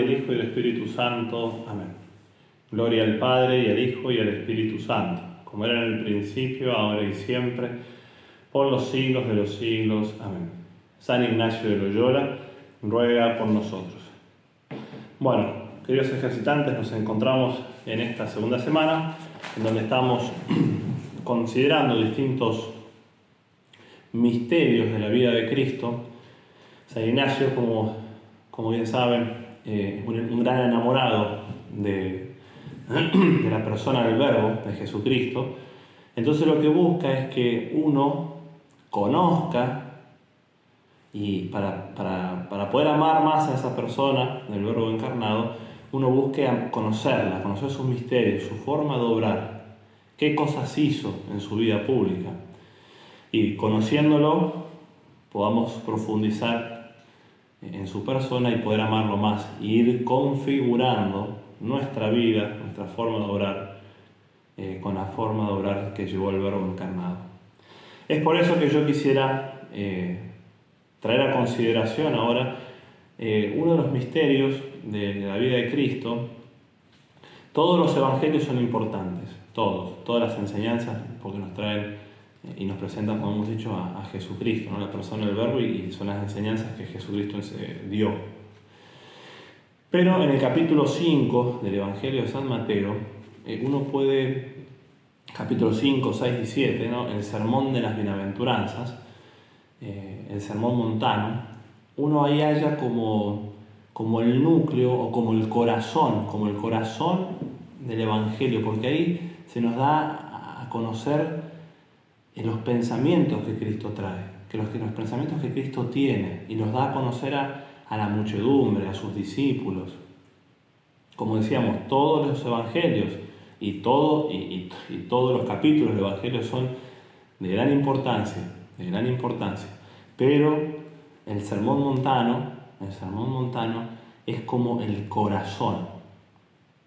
el Hijo y el Espíritu Santo. Amén. Gloria al Padre y al Hijo y al Espíritu Santo, como era en el principio, ahora y siempre, por los siglos de los siglos. Amén. San Ignacio de Loyola, ruega por nosotros. Bueno, queridos ejercitantes, nos encontramos en esta segunda semana, en donde estamos considerando distintos misterios de la vida de Cristo. San Ignacio, como, como bien saben, eh, un, gran enamorado de, de la persona del Verbo, de Jesucristo. Entonces lo que busca es que uno conozca y para, para, para, poder amar más a esa persona del Verbo encarnado, uno busque conocerla, conocer sus misterios, su forma de obrar, qué cosas hizo en su vida pública. Y conociéndolo, podamos profundizar en su persona y poder amarlo más, ir configurando nuestra vida, nuestra forma de obrar, eh, con la forma de obrar que llevó el Verbo encarnado. Es por eso que yo quisiera eh, traer a consideración ahora eh, uno de los misterios de, la vida de Cristo. Todos los evangelios son importantes, todos, todas las enseñanzas, porque nos traen y nos presentan, como hemos dicho, a, Jesucristo, la persona del Verbo, y, son las enseñanzas que Jesucristo eh, dio. Pero en el capítulo 5 del Evangelio de San Mateo, uno puede, capítulo 5, 6 y 7, ¿no? el sermón de las bienaventuranzas, eh, el sermón montano, uno ahí haya como, como el núcleo o como el corazón, como el corazón del Evangelio, porque ahí se nos da a conocer los pensamientos que Cristo trae, que los, los pensamientos que Cristo tiene, y nos da a conocer a, la muchedumbre, a sus discípulos. Como decíamos, todos los evangelios y, todo, y, y todos los capítulos del Evangelio son de gran importancia de gran importancia. Pero el sermón montano, el sermón montano es como el corazón,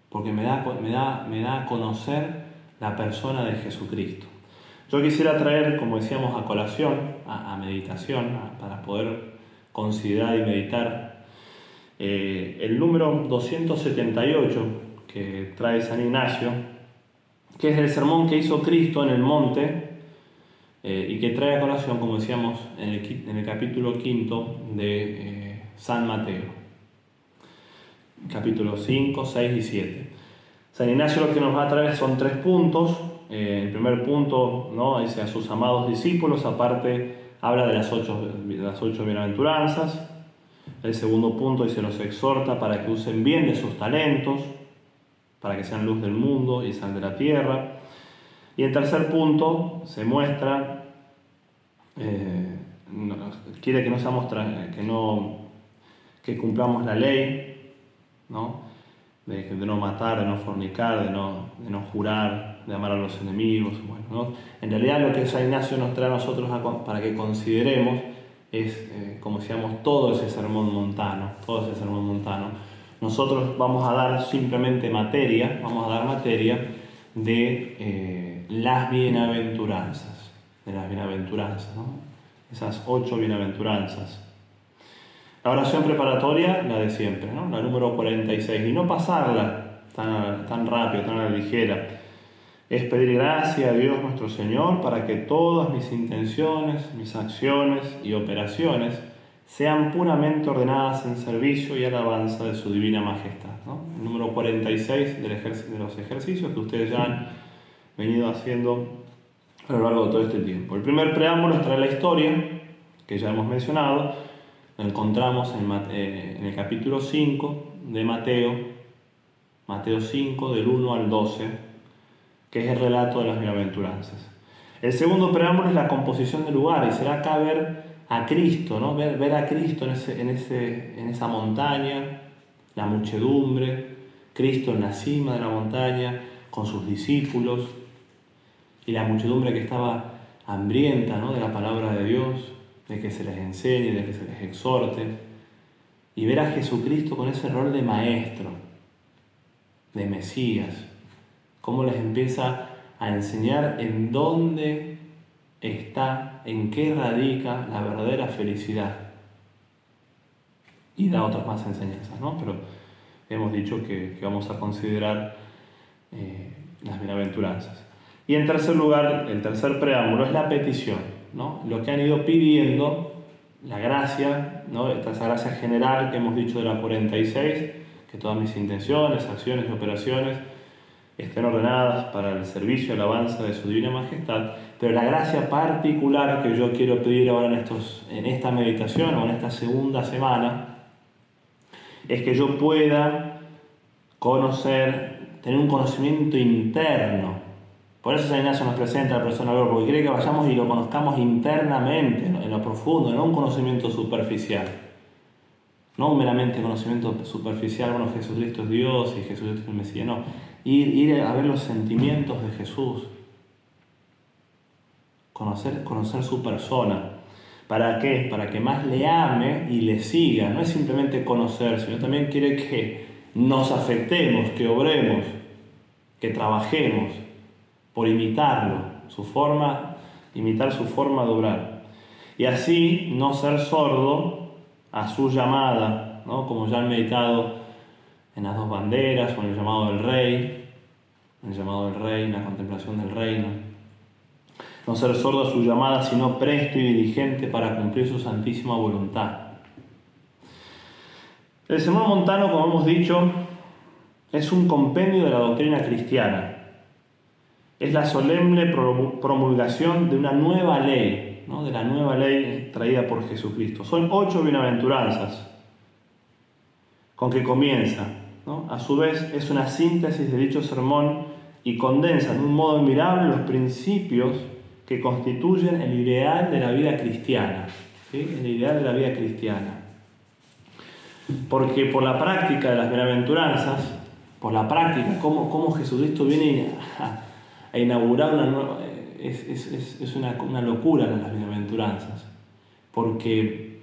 porque me da, me da, me da a conocer la persona de Jesucristo. Yo quisiera traer, como decíamos, a colación, a, meditación, para poder considerar y meditar eh, el número 278 que trae San Ignacio, que es el sermón que hizo Cristo en el monte eh, y que trae a colación, como decíamos en el, capítulo quinto de eh, San Mateo, capítulos 5, 6 y 7. San Ignacio lo que nos va a traer son tres puntos. Eh, el primer punto ¿no? dice a sus amados discípulos, aparte habla de las ocho, las ocho bienaventuranzas. El segundo punto dice los exhorta para que usen bien de sus talentos, para que sean luz del mundo y sal de la tierra. Y el tercer punto se muestra, eh, quiere que no seamos, que no, que cumplamos la ley, ¿no? De, no matar, de no fornicar, de no, de no jurar, de amar a los enemigos. Bueno, En realidad lo que San Ignacio nos trae a nosotros para que consideremos es, eh, como decíamos, todo ese sermón montano, todo ese sermón montano. Nosotros vamos a dar simplemente materia, vamos a dar materia de... Eh, las bienaventuranzas, de las bienaventuranzas, ¿no? esas ocho bienaventuranzas. La oración preparatoria, la de siempre, ¿no? la número 46, y no pasarla tan, tan rápido, tan a la ligera. Es pedir gracia a Dios nuestro Señor para que todas mis intenciones, mis acciones y operaciones sean puramente ordenadas en servicio y alabanza de su divina majestad. ¿no? El número 46 del de los ejercicios que ustedes ya han venido haciendo a lo largo de todo este tiempo. El primer preámbulo trae la historia, que ya hemos mencionado, lo encontramos en, eh, el capítulo 5 de Mateo, Mateo 5 del 1 al 12, que es el relato de las bienaventuranzas. El segundo preámbulo es la composición del lugar y será acá ver a Cristo, ¿no? ver, ver a Cristo en, ese, en, ese, en esa montaña, la muchedumbre, Cristo en la cima de la montaña, con sus discípulos, y la muchedumbre que estaba hambrienta ¿no? de la palabra de Dios, de que se les enseñe, de que se les exhorte, y ver a Jesucristo con ese rol de maestro, de Mesías, cómo les empieza a enseñar en dónde está, en qué radica la verdadera felicidad. Y da otras más enseñanzas, ¿no? Pero hemos dicho que, vamos a considerar eh, las bienaventuranzas. Y en tercer lugar, el tercer preámbulo es la petición, ¿no? lo que han ido pidiendo, la gracia, ¿no? esta gracia general que hemos dicho de la 46, que todas mis intenciones, acciones y operaciones estén ordenadas para el servicio y alabanza de su divina majestad, pero la gracia particular que yo quiero pedir ahora en, estos, en esta meditación o en esta segunda semana, es que yo pueda conocer, tener un conocimiento interno. Por eso San Ignacio nos presenta la persona porque quiere que vayamos y lo conozcamos internamente, en lo profundo, no un conocimiento superficial. No un meramente conocimiento superficial, bueno, Jesucristo es Dios y Jesucristo es el Mesías, no. Ir, ir a ver los sentimientos de Jesús. Conocer, conocer su persona. ¿Para qué? Para que más le ame y le siga. No es simplemente conocer, sino también quiere que nos afectemos, que obremos, que trabajemos por imitarlo, su forma, imitar su forma de obrar. Y así no ser sordo a su llamada, ¿no? como ya han meditado en las dos banderas, o en el llamado del rey, en el llamado del rey, la contemplación del reino no ser sordo a su llamada, sino presto y diligente para cumplir su santísima voluntad. El Sermón Montano, como hemos dicho, es un compendio de la doctrina cristiana. Es la solemne promulgación de una nueva ley, de la nueva ley traída por Jesucristo. Son ocho bienaventuranzas con que comienza. A su vez es una síntesis de dicho sermón y condensa de un modo admirable los principios que constituyen el ideal de la vida cristiana. El ideal de la vida cristiana. Porque por la práctica de las bienaventuranzas, por la práctica, cómo, cómo Jesucristo viene inaugurar una nueva... Es, es, es una, una, locura las bienaventuranzas. Porque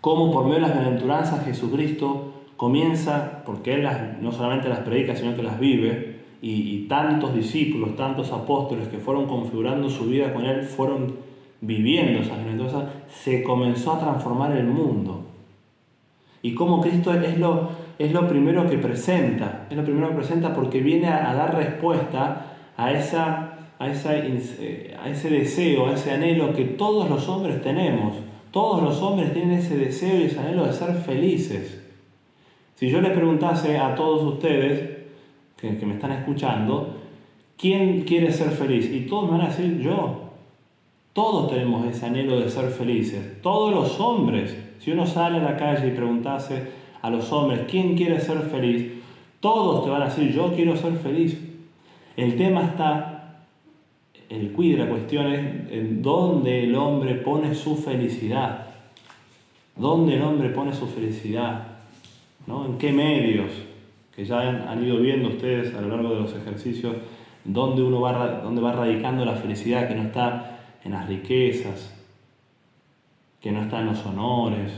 cómo por medio de las bienaventuranzas Jesucristo comienza, porque Él no solamente las predica, sino que las vive, y, tantos discípulos, tantos apóstoles que fueron configurando su vida con Él, fueron viviendo esas bienaventuranzas, se comenzó a transformar el mundo. Y como Cristo es lo, es lo primero que presenta, es lo primero que presenta porque viene a, dar respuesta a, esa, a, esa, a ese deseo, a ese anhelo que todos los hombres tenemos. Todos los hombres tienen ese deseo y ese anhelo de ser felices. Si yo les preguntase a todos ustedes, que, me están escuchando, ¿quién quiere ser feliz? Y todos me van a decir yo. Todos tenemos ese anhelo de ser felices. Todos los hombres. Si uno sale a la calle y preguntase a los hombres, ¿quién quiere ser feliz? Todos te van a decir, yo quiero ser feliz. El tema está, el quid de la cuestión es en dónde el hombre pone su felicidad. ¿Dónde el hombre pone su felicidad? ¿No? ¿En qué medios? que ya han, ido viendo ustedes a lo largo de los ejercicios, dónde uno va, dónde va radicando la felicidad, que no está en las riquezas, que no está en los honores,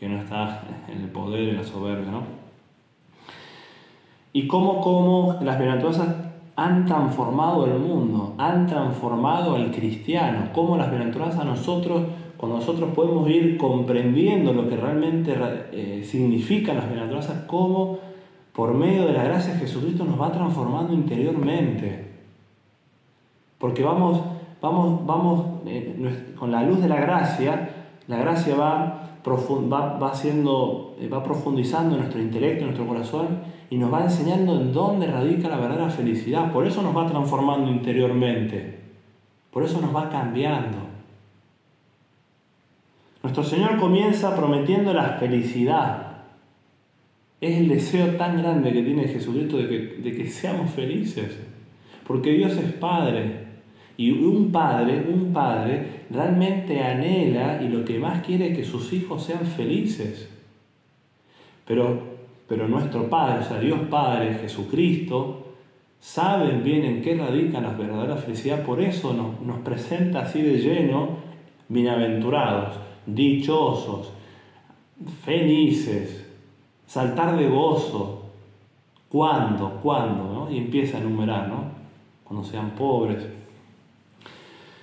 que no está en el poder, en la soberbia, ¿no? Y cómo, cómo las bienaventuranzas han transformado el mundo, han transformado al cristiano, cómo las bienaventuranzas nosotros, cuando nosotros podemos ir comprendiendo lo que realmente eh, significan las bienaventuranzas, cómo por medio de la gracia Jesucristo nos va transformando interiormente. Porque vamos, vamos, vamos eh, con la luz de la gracia, la gracia va, va, va, siendo, eh, va profundizando en nuestro intelecto, en nuestro corazón, y nos va enseñando en dónde radica la verdadera felicidad. Por eso nos va transformando interiormente. Por eso nos va cambiando. Nuestro Señor comienza prometiendo la felicidad, es el deseo tan grande que tiene Jesucristo de que, de que seamos felices. Porque Dios es Padre. Y un padre, un padre realmente anhela y lo que más quiere es que sus hijos sean felices. Pero, pero nuestro Padre, o sea, Dios Padre, Jesucristo, saben bien en qué radica la verdadera felicidad. Por eso nos, presenta así de lleno, bienaventurados, dichosos, felices, saltar de gozo. ¿Cuándo? ¿Cuándo? Y empieza a enumerar, ¿no? Cuando sean pobres.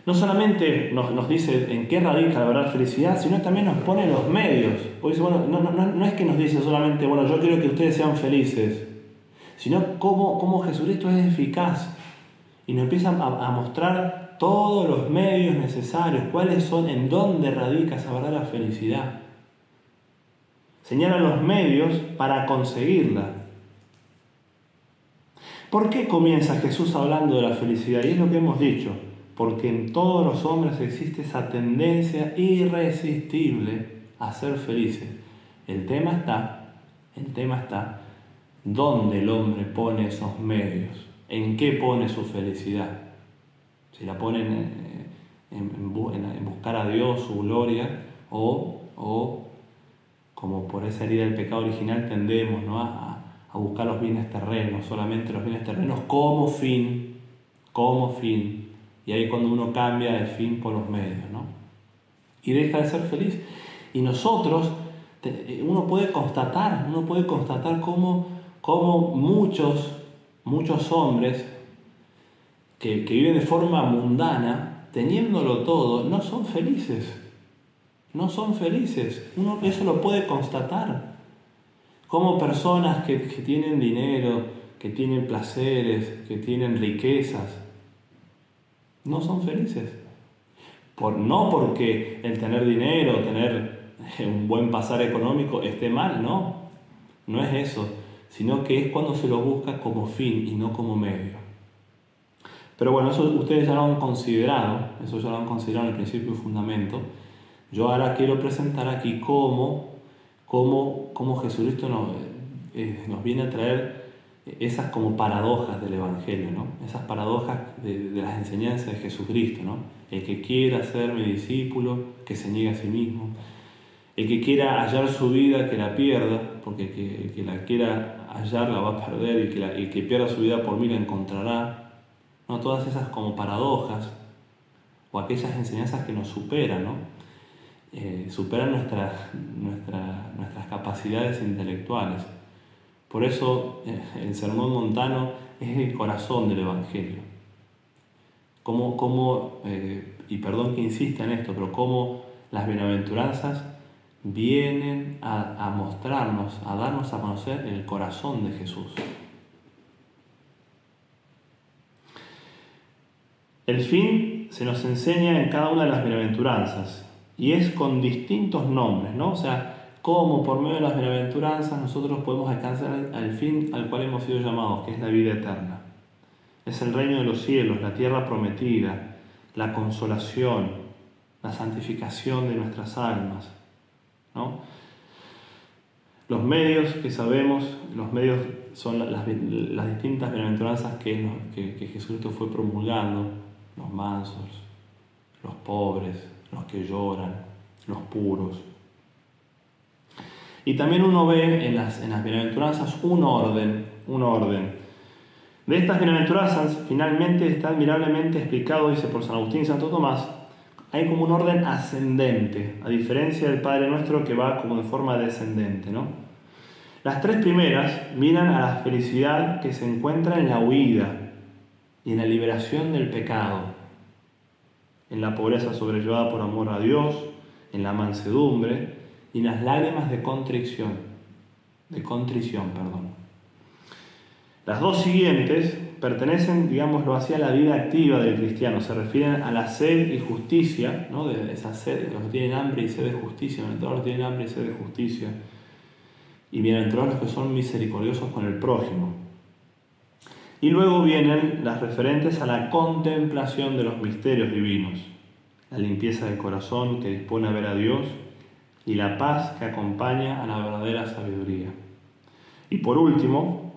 No solamente nos, dice en qué radica la verdadera felicidad, sino también nos pone los medios. No, no, es que nos dice solamente, bueno, yo quiero que ustedes sean felices, sino cómo, cómo Jesucristo es eficaz. Y nos empieza a, a mostrar todos los medios necesarios, cuáles son, en dónde radica esa verdadera felicidad. Señala los medios para conseguirla. ¿Por qué comienza Jesús hablando de la felicidad? Y es lo que hemos dicho porque en todos los hombres existe esa tendencia irresistible a ser felices. El tema está, el tema está, ¿dónde el hombre pone esos medios? ¿En qué pone su felicidad? Si la pone en, buscar a Dios, su gloria, o, o, como por esa herida del pecado original tendemos a, a buscar los bienes terrenos, solamente los bienes terrenos como fin, como fin y ahí cuando uno cambia el fin por los medios, ¿no? Y deja de ser feliz. Y nosotros, uno puede constatar, uno puede constatar cómo, cómo muchos, muchos hombres que, viven de forma mundana, teniéndolo todo, no son felices. No son felices. Uno eso lo puede constatar. Como personas que, que tienen dinero, que tienen placeres, que tienen riquezas, no son felices. Por, no porque el tener dinero, tener un buen pasar económico esté mal, no. No es eso, sino que es cuando se lo busca como fin y no como medio. Pero bueno, eso ustedes ya lo han considerado, eso ya lo han considerado en el principio y fundamento. Yo ahora quiero presentar aquí cómo, cómo, cómo Jesucristo nos, eh, nos viene a traer esas como paradojas del Evangelio, ¿no? esas paradojas de, las enseñanzas de Jesucristo. ¿no? El que quiera ser mi discípulo, que se niegue a sí mismo. El que quiera hallar su vida, que la pierda, porque el que, la quiera hallar la va a perder y que, el que pierda su vida por mí la encontrará. ¿no? Todas esas como paradojas o aquellas enseñanzas que nos superan, ¿no? Eh, superan nuestras capacidades intelectuales. Por eso eh, el sermón montano es el corazón del Evangelio. Como, eh, y perdón que insista en esto, pero cómo las bienaventuranzas vienen a, mostrarnos, a darnos a conocer el corazón de Jesús. El fin se nos enseña en cada una de las bienaventuranzas y es con distintos nombres, ¿no? O sea, cómo por medio de las bienaventuranzas nosotros podemos alcanzar al fin al cual hemos sido llamados, que es la vida eterna. Es el reino de los cielos, la tierra prometida, la consolación, la santificación de nuestras almas. ¿no? Los medios que sabemos, los medios son las, distintas bienaventuranzas que, que, que Jesucristo fue promulgando, los mansos, los pobres, los que lloran, los puros, y también uno ve en las, en las bienaventuranzas un orden, un orden. De estas bienaventuranzas, finalmente está admirablemente explicado, dice por San Agustín y Santo Tomás, hay como un orden ascendente, a diferencia del Padre Nuestro que va como de forma descendente. ¿no? Las tres primeras miran a la felicidad que se encuentra en la huida y en la liberación del pecado, en la pobreza sobrellevada por amor a Dios, en la mansedumbre, y las lágrimas de contrición, de contrición, perdón. Las dos siguientes pertenecen, digámoslo así, a la vida activa del cristiano, se refieren a la sed y justicia, ¿no? de esa sed, los que tienen hambre y sed de justicia, los que tienen hambre y sed de justicia, y bienaventurados los que son misericordiosos con el prójimo. Y luego vienen las referentes a la contemplación de los misterios divinos, la limpieza del corazón que dispone a ver a Dios, y la paz que acompaña a la verdadera sabiduría. Y por último,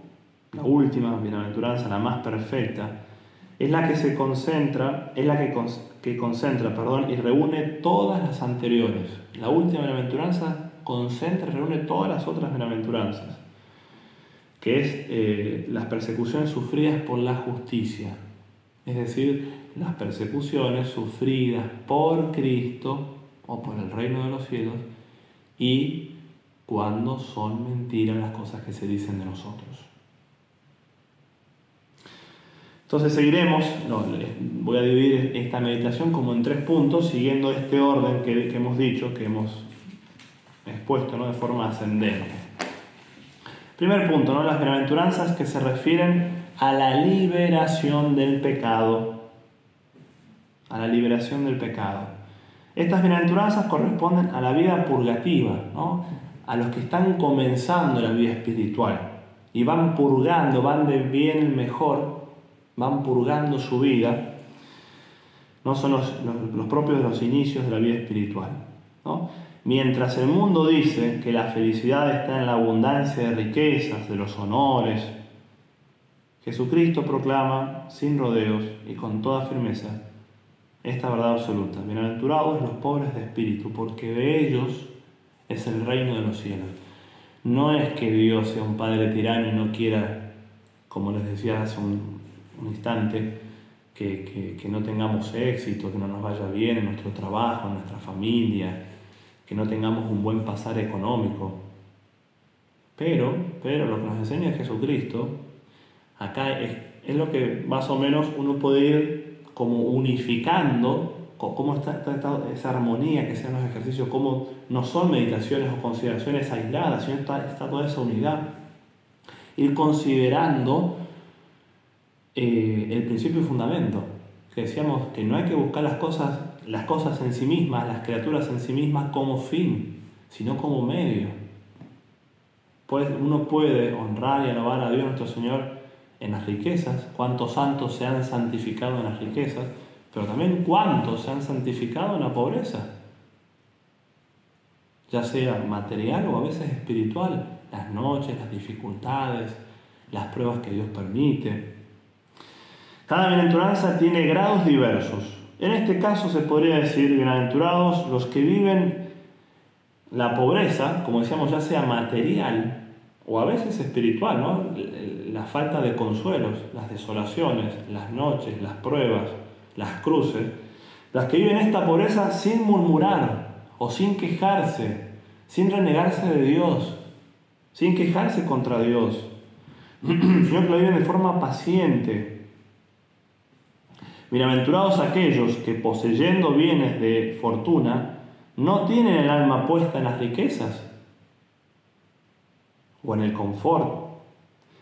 la última bienaventuranza, la más perfecta, es la que se concentra, es la que, que concentra, perdón, y reúne todas las anteriores. La última bienaventuranza concentra y reúne todas las otras bienaventuranzas, que es eh, las persecuciones sufridas por la justicia, es decir, las persecuciones sufridas por Cristo o por el reino de los cielos y cuando son mentiras las cosas que se dicen de nosotros. Entonces seguiremos, voy a dividir esta meditación como en tres puntos, siguiendo este orden que, hemos dicho, que hemos expuesto ¿no? de forma ascendente. Primer punto, ¿no? las bienaventuranzas que se refieren a la liberación del pecado. A la liberación del pecado. Estas bienaventuranzas corresponden a la vida purgativa, ¿no? a los que están comenzando la vida espiritual y van purgando, van de bien en mejor van purgando su vida, no son los, propios de los inicios de la vida espiritual. Mientras el mundo dice que la felicidad está en la abundancia de riquezas, de los honores, Jesucristo proclama sin rodeos y con toda firmeza esta verdad absoluta. Bienaventurados los pobres de espíritu, porque de ellos es el reino de los cielos. No es que Dios sea un padre tirano y no quiera, como les decía hace un, un instante, que, no tengamos éxito, que no nos vaya bien en nuestro trabajo, en nuestra familia, que no tengamos un buen pasar económico. Pero, pero lo que nos enseña Jesucristo, acá es, es lo que más o menos uno puede ir como unificando cómo está, esa armonía que sean los ejercicios, cómo no son meditaciones o consideraciones aisladas, sino está, toda esa unidad. Ir considerando eh, el principio y fundamento, que decíamos que no hay que buscar las cosas, las cosas en sí mismas, las criaturas en sí mismas como fin, sino como medio. Pues uno puede honrar y alabar a Dios nuestro Señor en las riquezas, cuántos santos se han santificado en las riquezas, pero también cuántos se han santificado en la pobreza, ya sea material o a veces espiritual, las noches, las dificultades, las pruebas que Dios permite. Cada bienaventuranza tiene grados diversos. En este caso se podría decir bienaventurados los que viven la pobreza, como decíamos, ya sea material o a veces espiritual, ¿no? la falta de consuelos, las desolaciones, las noches, las pruebas, las cruces, las que viven esta pobreza sin murmurar o sin quejarse, sin renegarse de Dios, sin quejarse contra Dios, sino que lo viven de forma paciente, Bienaventurados aquellos que poseyendo bienes de fortuna, no tienen el alma puesta en las riquezas o en el confort,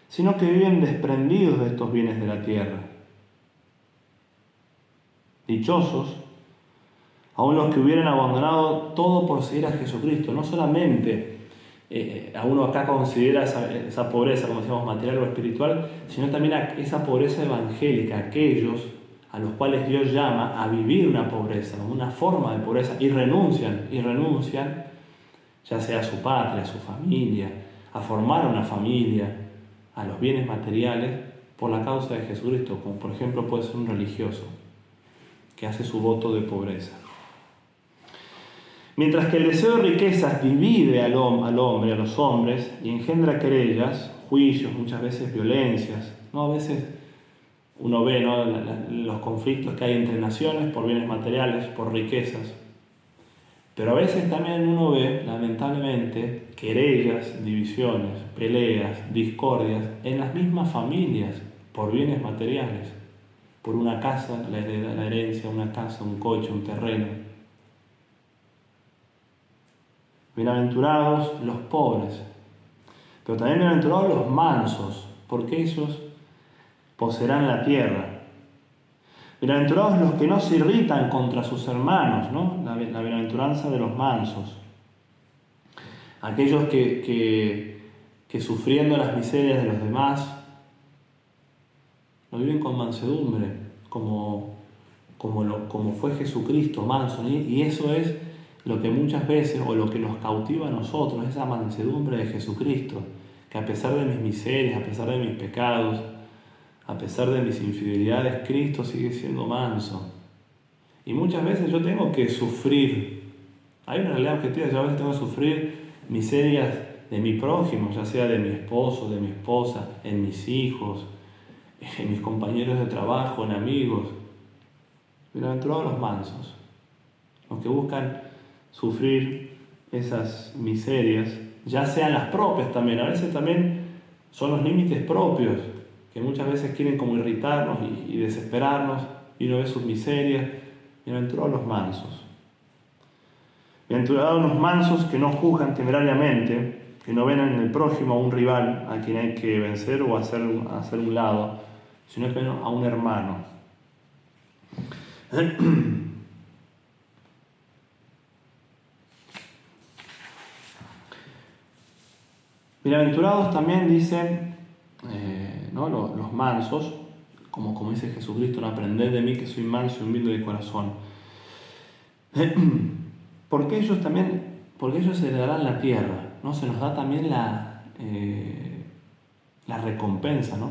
sino que viven desprendidos de estos bienes de la tierra. Dichosos, aún los que hubieran abandonado todo por seguir a Jesucristo, no solamente eh, a uno acá considera esa, pobreza, como decíamos, material o espiritual, sino también a esa pobreza evangélica, aquellos a los cuales Dios llama a vivir una pobreza, una forma de pobreza, y renuncian, y renuncian, ya sea a su patria, a su familia, a formar una familia, a los bienes materiales, por la causa de Jesucristo, como por ejemplo puede ser un religioso, que hace su voto de pobreza. Mientras que el deseo de riquezas divide al, hombre, a los hombres, y engendra querellas, juicios, muchas veces violencias, ¿no? a veces uno ve los conflictos que hay entre naciones por bienes materiales, por riquezas. Pero a veces también uno ve, lamentablemente, querellas, divisiones, peleas, discordias en las mismas familias por bienes materiales, por una casa, la, herencia, una casa, un coche, un terreno. Bienaventurados los pobres, pero también bienaventurados los mansos, porque ellos poseerán la tierra. Bienaventurados los que no se irritan contra sus hermanos, ¿no? la, bienaventuranza de los mansos. Aquellos que, que, sufriendo las miserias de los demás, lo viven con mansedumbre, como, como, lo, como fue Jesucristo manso. Y eso es lo que muchas veces, o lo que nos cautiva a nosotros, esa mansedumbre de Jesucristo, que a pesar de mis miserias, a pesar de mis pecados, a pesar de mis infidelidades, Cristo sigue siendo manso. Y muchas veces yo tengo que sufrir. Hay una realidad objetiva, yo a veces tengo que sufrir miserias de mi prójimo, ya sea de mi esposo, de mi esposa, en mis hijos, en mis compañeros de trabajo, en amigos. Bienaventurados los mansos, los que buscan sufrir esas miserias, ya sean las propias también, a veces también son los límites propios que muchas veces quieren como irritarnos y, desesperarnos, y uno ve sus miserias. Bienaventurados los mansos. Bienaventurados los mansos que no juzgan temerariamente, que no ven en el prójimo a un rival a quien hay que vencer o hacer, hacer un lado, sino que ven a un hermano. Bienaventurados también dicen eh, ¿no? los, mansos, como, como dice Jesucristo, no aprended de mí que soy manso y humilde de corazón. Porque ellos también, porque ellos heredarán la tierra, ¿no? Se nos da también la, eh, la recompensa, ¿no?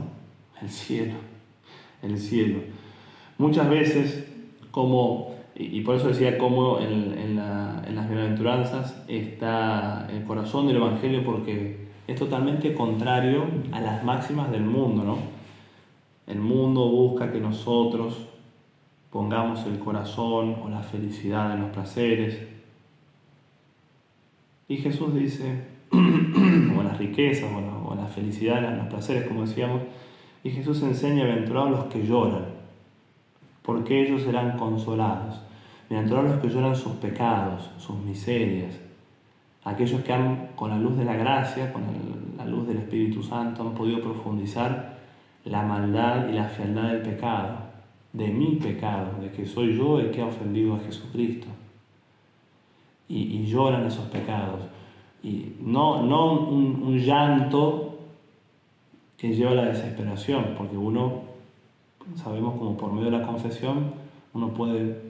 El cielo, el cielo. Muchas veces, como, y por eso decía como en, en las bienaventuranzas está el corazón del Evangelio, porque es totalmente contrario a las máximas del mundo, ¿no? El mundo busca que nosotros pongamos el corazón o la felicidad en los placeres. Y Jesús dice, o las riquezas, o la, felicidad en los placeres, como decíamos, y Jesús enseña, aventurados los que lloran, porque ellos serán consolados. Bienaventurados los que lloran sus pecados, sus miserias, aquellos que han, con la luz de la gracia, con la luz del Espíritu Santo, han podido profundizar la maldad y la fealdad del pecado, de mi pecado, de que soy yo el que ha ofendido a Jesucristo. Y, lloran esos pecados. Y no, no un, un llanto que lleva a la desesperación, porque uno, sabemos como por medio de la confesión, uno puede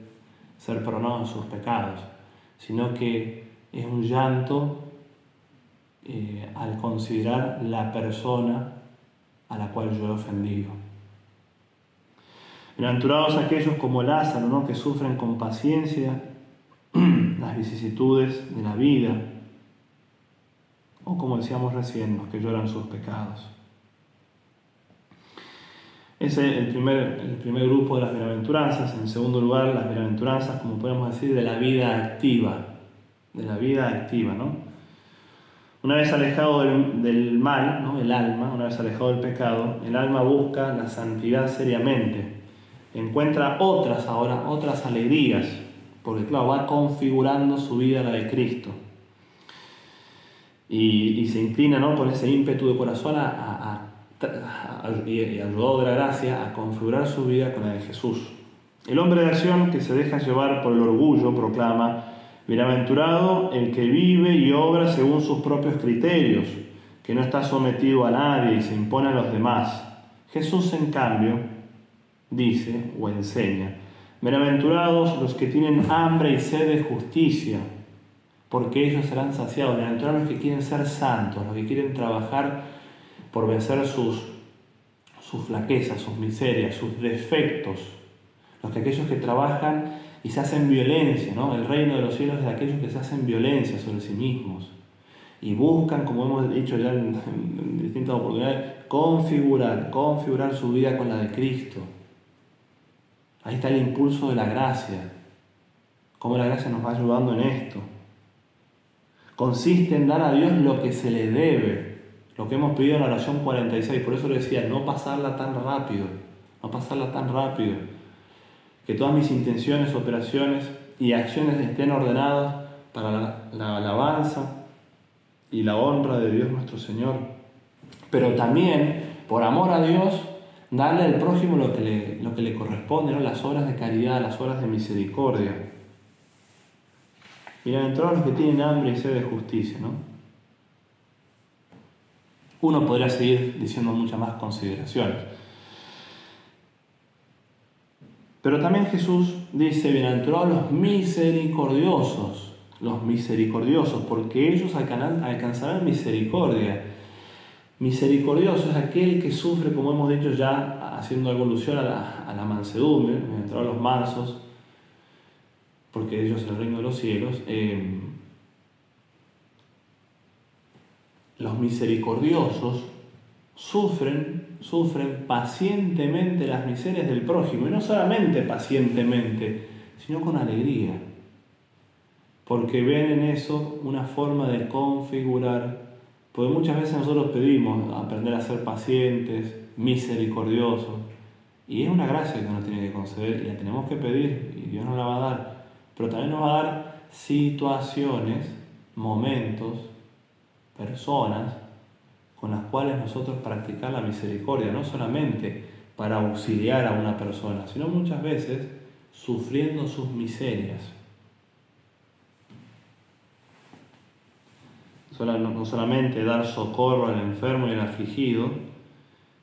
ser perdonado en sus pecados, sino que es un llanto eh, al considerar la persona a la cual yo he ofendido. Bienaventurados aquellos como Lázaro, ¿no? que sufren con paciencia las vicisitudes de la vida, o como decíamos recién, los que lloran sus pecados. Ese es el primer, el primer grupo de las bienaventuranzas. En segundo lugar, las bienaventuranzas, como podemos decir, de la vida activa de la vida activa, ¿no? Una vez alejado del, mal, ¿no? el alma, una vez alejado del pecado, el alma busca la santidad seriamente, encuentra otras ahora, otras alegrías, porque claro, va configurando su vida a la de Cristo. Y, se inclina ¿no? con ese ímpetu de corazón a, y ayudado de la gracia a configurar su vida con la de Jesús. El hombre de acción que se deja llevar por el orgullo proclama, Bienaventurado el que vive y obra según sus propios criterios, que no está sometido a nadie y se impone a los demás. Jesús, en cambio, dice o enseña, Bienaventurados los que tienen hambre y sed de justicia, porque ellos serán saciados. Bienaventurados los que quieren ser santos, los que quieren trabajar por vencer sus, sus flaquezas, sus miserias, sus defectos. Los que aquellos que trabajan y se hacen violencia, ¿no? El reino de los cielos es de aquellos que se hacen violencia sobre sí mismos y buscan, como hemos dicho ya en, distintas oportunidades, configurar, configurar su vida con la de Cristo. Ahí está el impulso de la gracia, cómo la gracia nos va ayudando en esto. Consiste en dar a Dios lo que se le debe, lo que hemos pedido en la oración 46, por eso le decía, no pasarla tan rápido, no pasarla tan rápido que todas mis intenciones, operaciones y acciones estén ordenadas para la, alabanza y la honra de Dios nuestro Señor. Pero también, por amor a Dios, darle al prójimo lo que le, corresponde, ¿no? las obras de caridad, las obras de misericordia. Bienaventurados los que tienen hambre y sed de justicia, ¿no? Uno podría seguir diciendo muchas más consideraciones. Pero también Jesús dice, bienaventurados los misericordiosos, los misericordiosos, porque ellos alcanzarán misericordia. Misericordioso es aquel que sufre, como hemos dicho ya, haciendo evolución a la, a la mansedumbre, bienaventurados los mansos, porque ellos es el reino de los cielos. Eh, los misericordiosos sufren, sufren pacientemente las miserias del prójimo, y no solamente pacientemente, sino con alegría, porque ven en eso una forma de configurar, porque muchas veces nosotros pedimos aprender a ser pacientes, misericordioso. Y es una gracia que nos tiene que conceder y la tenemos que pedir y Dios nos la va a dar. Pero también nos va a dar situaciones, momentos, personas con las cuales nosotros practicar la misericordia, no solamente para auxiliar a una persona, sino muchas veces sufriendo sus miserias. No solamente dar socorro al enfermo y al afligido,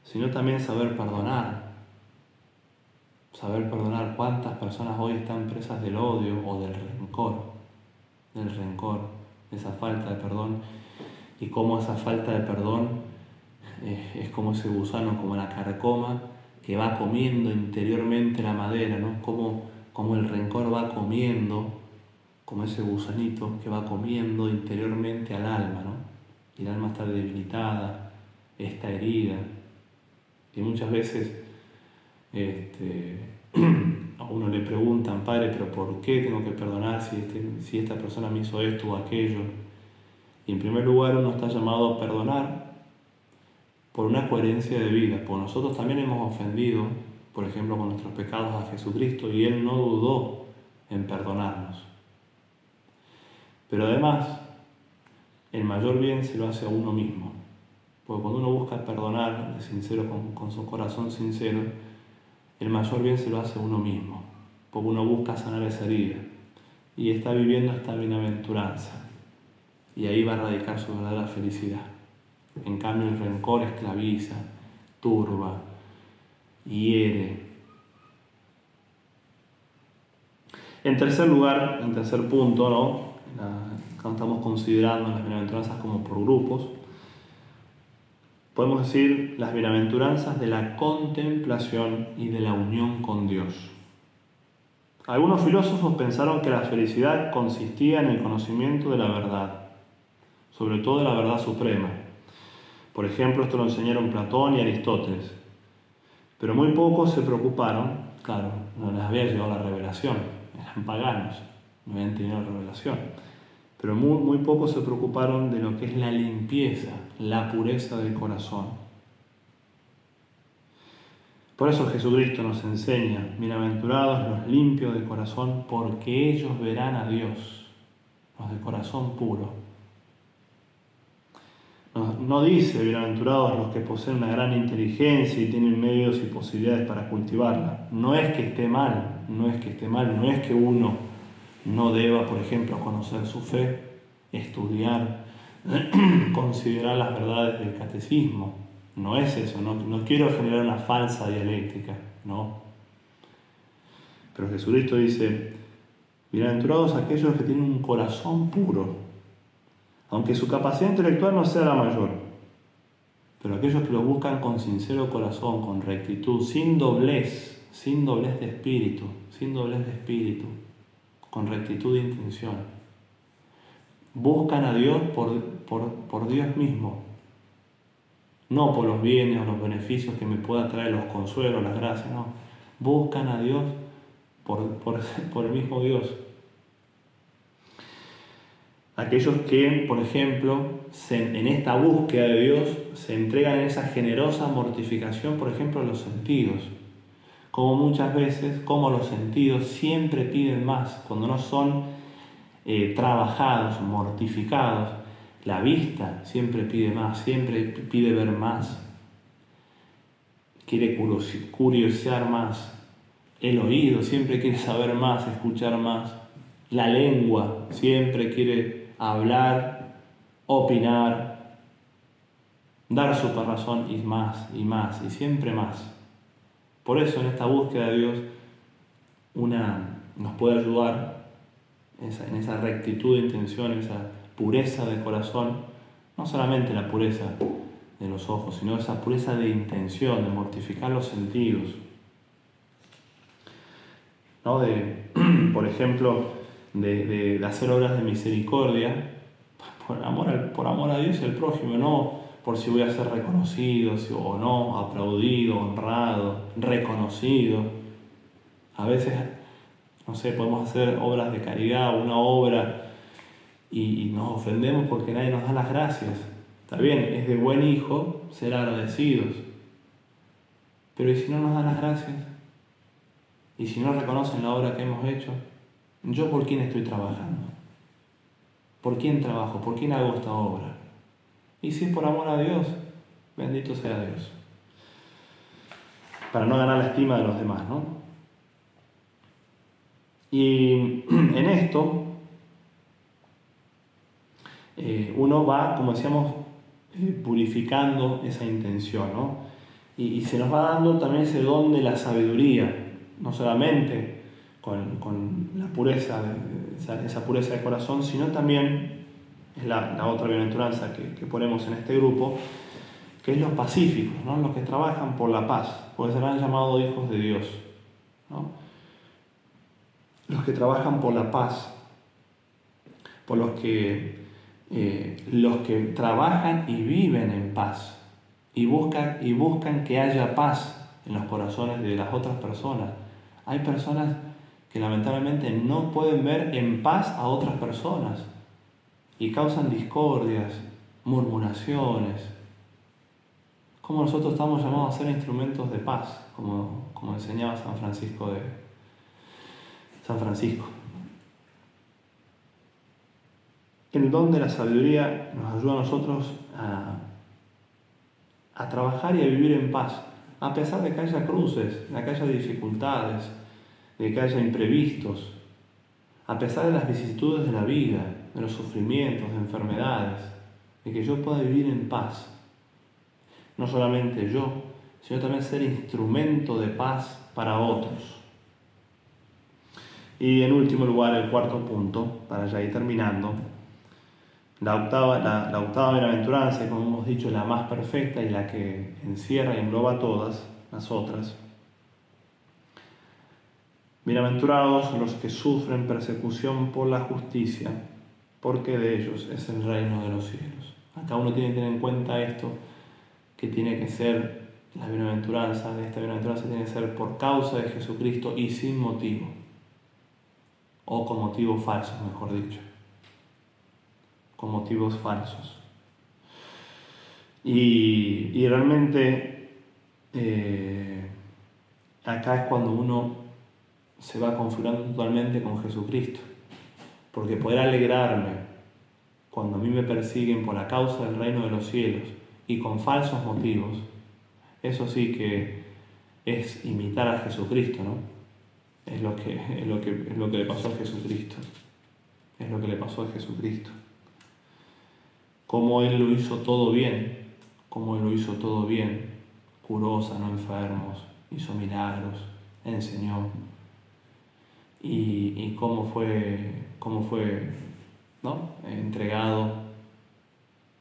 sino también saber perdonar. Saber perdonar cuántas personas hoy están presas del odio o del rencor, del rencor, esa falta de perdón, y cómo esa falta de perdón eh, es como ese gusano, como la carcoma que va comiendo interiormente la madera, ¿no? Como, como el rencor va comiendo, como ese gusanito que va comiendo interiormente al alma, ¿no? Y el alma está debilitada, está herida. Y muchas veces este, a uno le preguntan, padre, pero ¿por qué tengo que perdonar si, este, si esta persona me hizo esto o aquello? Y en primer lugar uno está llamado a perdonar por una coherencia de vida, porque nosotros también hemos ofendido, por ejemplo, con nuestros pecados a Jesucristo y Él no dudó en perdonarnos. Pero además, el mayor bien se lo hace a uno mismo, porque cuando uno busca perdonar sincero, con, con su corazón sincero, el mayor bien se lo hace a uno mismo, porque uno busca sanar esa herida y está viviendo esta bienaventuranza. Y ahí va a radicar su verdadera felicidad. En cambio, el rencor esclaviza, turba, hiere. En tercer lugar, en tercer punto, ¿no? cuando estamos considerando las bienaventuranzas como por grupos, podemos decir las bienaventuranzas de la contemplación y de la unión con Dios. Algunos filósofos pensaron que la felicidad consistía en el conocimiento de la verdad, sobre todo la verdad suprema, por ejemplo, esto lo enseñaron Platón y Aristóteles. Pero muy pocos se preocuparon, claro, no les había llegado la revelación, eran paganos, no habían tenido la revelación. Pero muy, muy pocos se preocuparon de lo que es la limpieza, la pureza del corazón. Por eso Jesucristo nos enseña, bienaventurados los limpios de corazón, porque ellos verán a Dios, los de corazón puro. No, dice, bienaventurados los que poseen una gran inteligencia y tienen medios y posibilidades para cultivarla. No es que esté mal, no es que esté mal, no es que uno no deba, por ejemplo, conocer su fe, estudiar, considerar las verdades del catecismo. No es eso, no, no quiero generar una falsa dialéctica, no. Pero Jesucristo dice, bienaventurados aquellos que tienen un corazón puro, aunque su capacidad intelectual no sea la mayor. Pero aquellos que lo buscan con sincero corazón, con rectitud, sin doblez, sin doblez de espíritu, sin doblez de espíritu, con rectitud de intención, buscan a Dios por, por, Dios mismo, no por los bienes o los beneficios que me pueda traer, los consuelos, las gracias, no. Buscan a Dios por, por el mismo Dios aquellos que, por ejemplo, en esta búsqueda de Dios se entregan en esa generosa mortificación, por ejemplo, de los sentidos. Como muchas veces, como los sentidos siempre piden más, cuando no son eh, trabajados, mortificados, la vista siempre pide más, siempre pide ver más, quiere curiosear más, el oído siempre quiere saber más, escuchar más, la lengua siempre quiere hablar, opinar, dar su razón y más y más y siempre más. Por eso en esta búsqueda de Dios una, nos puede ayudar en esa rectitud de intención, esa pureza de corazón, no solamente la pureza de los ojos, sino esa pureza de intención, de mortificar los sentidos. ¿No? De, por ejemplo, de, hacer obras de misericordia por amor, por amor a Dios y al prójimo, no por si voy a ser reconocido o no, aplaudido, honrado, reconocido. A veces, no sé, podemos hacer obras de caridad, una obra, y, y nos ofendemos porque nadie nos da las gracias. Está bien, es de buen hijo ser agradecidos, Pero ¿y si no nos dan las gracias? ¿Y si no reconocen la obra que hemos hecho? ¿Yo por quién estoy trabajando? ¿Por quién trabajo? ¿Por quién hago esta obra? Y si es por amor a Dios, bendito sea Dios. Para no ganar la estima de los demás, ¿no? Y en esto, eh, uno va, como decíamos, eh, purificando esa intención, ¿no? Y, se nos va dando también ese don de la sabiduría, no solamente con, la pureza, esa, pureza de corazón, sino también, es la, otra bienaventuranza que, ponemos en este grupo, que es los pacíficos, ¿no? los que trabajan por la paz, porque serán llamados hijos de Dios. Los que trabajan por la paz, por los que, eh, los que trabajan y viven en paz y buscan, y buscan que haya paz en los corazones de las otras personas. Hay personas que lamentablemente no pueden ver en paz a otras personas y causan discordias, murmuraciones. Como nosotros estamos llamados a ser instrumentos de paz, como, como enseñaba San Francisco de San Francisco. El don de la sabiduría nos ayuda a nosotros a, a trabajar y a vivir en paz, a pesar de que haya cruces, de que haya dificultades, de que haya imprevistos, a pesar de las vicisitudes de la vida, de los sufrimientos, de enfermedades, de que yo pueda vivir en paz. No solamente yo, sino también ser instrumento de paz para otros. Y en último lugar, el cuarto punto, para ya ir terminando, la octava, la, la octava bienaventuranza, como hemos dicho, la más perfecta y la que encierra y engloba todas las otras, Bienaventurados los que sufren persecución por la justicia, porque de ellos es el reino de los cielos. Acá uno tiene que tener en cuenta esto, que tiene que ser, la bienaventuranza esta bienaventuranza tiene que ser por causa de Jesucristo y sin motivo, o con motivos falsos, mejor dicho, con motivos falsos. Y, realmente eh, acá es cuando uno se va configurando totalmente con Jesucristo. Porque poder alegrarme cuando a mí me persiguen por la causa del reino de los cielos y con falsos motivos, eso sí que es imitar a Jesucristo, ¿no? Es lo que, es lo que, es lo que le pasó a Jesucristo. Es lo que le pasó a Jesucristo. Cómo Él lo hizo todo bien, cómo Él lo hizo todo bien, curó, sanó enfermos, hizo milagros, enseñó, y, cómo fue, cómo fue ¿no? entregado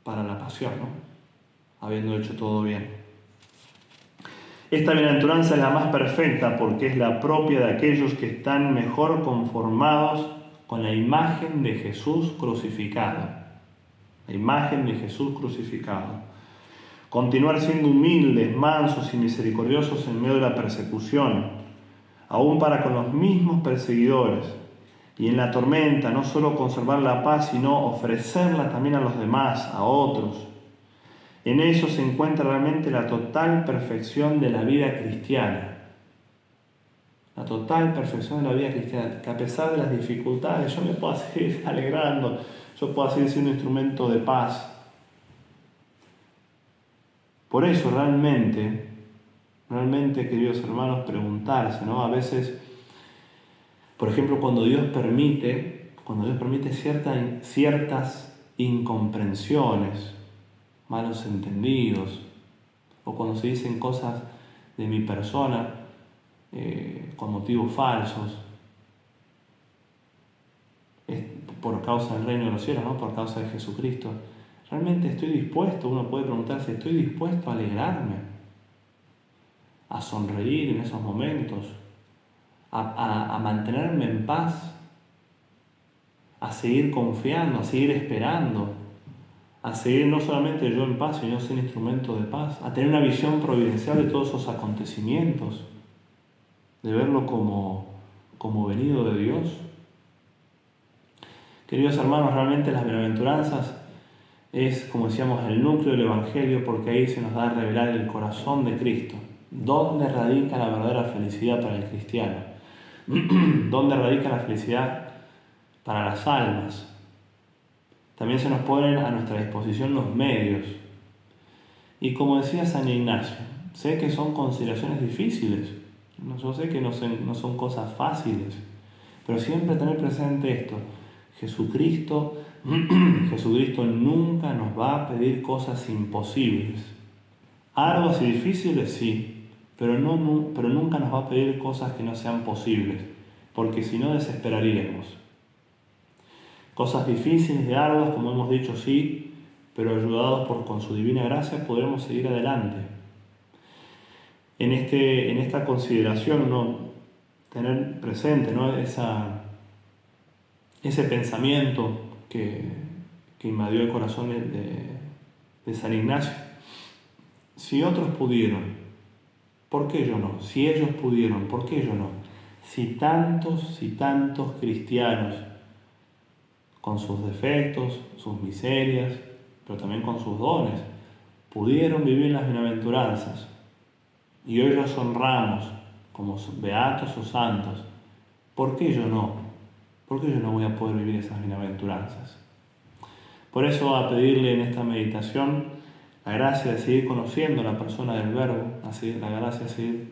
para la pasión, ¿no? habiendo hecho todo bien. Esta bienaventuranza es la más perfecta porque es la propia de aquellos que están mejor conformados con la imagen de Jesús crucificado. La imagen de Jesús crucificado. Continuar siendo humildes, mansos y misericordiosos en medio de la persecución aún para con los mismos perseguidores. Y en la tormenta no solo conservar la paz, sino ofrecerla también a los demás, a otros. En eso se encuentra realmente la total perfección de la vida cristiana. La total perfección de la vida cristiana, que a pesar de las dificultades yo me puedo seguir alegrando, yo puedo seguir siendo instrumento de paz. Por eso realmente realmente, queridos hermanos, preguntarse, ¿no? A veces, por ejemplo, cuando Dios permite, cuando Dios permite ciertas incomprensiones, malos entendidos, o cuando se dicen cosas de mi persona eh, con motivos falsos, por causa del reino de los cielos, ¿no? por causa de Jesucristo. Realmente estoy dispuesto, uno puede preguntarse, ¿estoy dispuesto a alegrarme? A sonreír en esos momentos, a, mantenerme en paz, a seguir confiando, a seguir esperando, a seguir no solamente yo en paz, sino ser instrumento de paz, a tener una visión providencial de todos esos acontecimientos, de verlo como, como venido de Dios. Queridos hermanos, realmente las bienaventuranzas es, como decíamos, el núcleo del Evangelio porque ahí se nos da a revelar el corazón de Cristo ¿Dónde radica la verdadera felicidad para el cristiano? ¿Dónde radica la felicidad para las almas? También se nos ponen a nuestra disposición los medios. Y como decía San Ignacio, sé que son consideraciones difíciles, yo sé que no son, no son cosas fáciles, pero siempre tener presente esto. Jesucristo, Jesucristo nunca nos va a pedir cosas imposibles. Arduas y difíciles, sí, pero, no, pero nunca nos va a pedir cosas que no sean posibles, porque si no desesperaríamos. Cosas difíciles y arduas, como hemos dicho, sí, pero ayudados por, con su divina gracia podremos seguir adelante. En, este, en esta consideración, ¿no? tener presente ¿no? Esa, ese pensamiento que, que, invadió el corazón de, de San Ignacio. Si otros pudieron, ¿por qué yo no? Si ellos pudieron, ¿por qué yo no? Si tantos, si tantos cristianos con sus defectos, sus miserias, pero también con sus dones, pudieron vivir las bienaventuranzas. Y hoy los honramos como beatos o santos. ¿Por qué yo no? ¿Por qué yo no voy a poder vivir esas bienaventuranzas? Por eso a pedirle en esta meditación la gracia de seguir conociendo la persona del Verbo, la gracia de,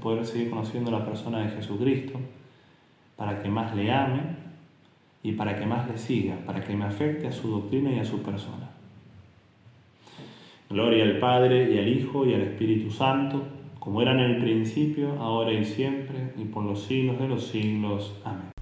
poder seguir conociendo la persona de Jesucristo, para que más le ame y para que más le siga, para que me afecte a su doctrina y a su persona. Gloria al Padre y al Hijo y al Espíritu Santo, como era en el principio, ahora y siempre, y por los siglos de los siglos. Amén.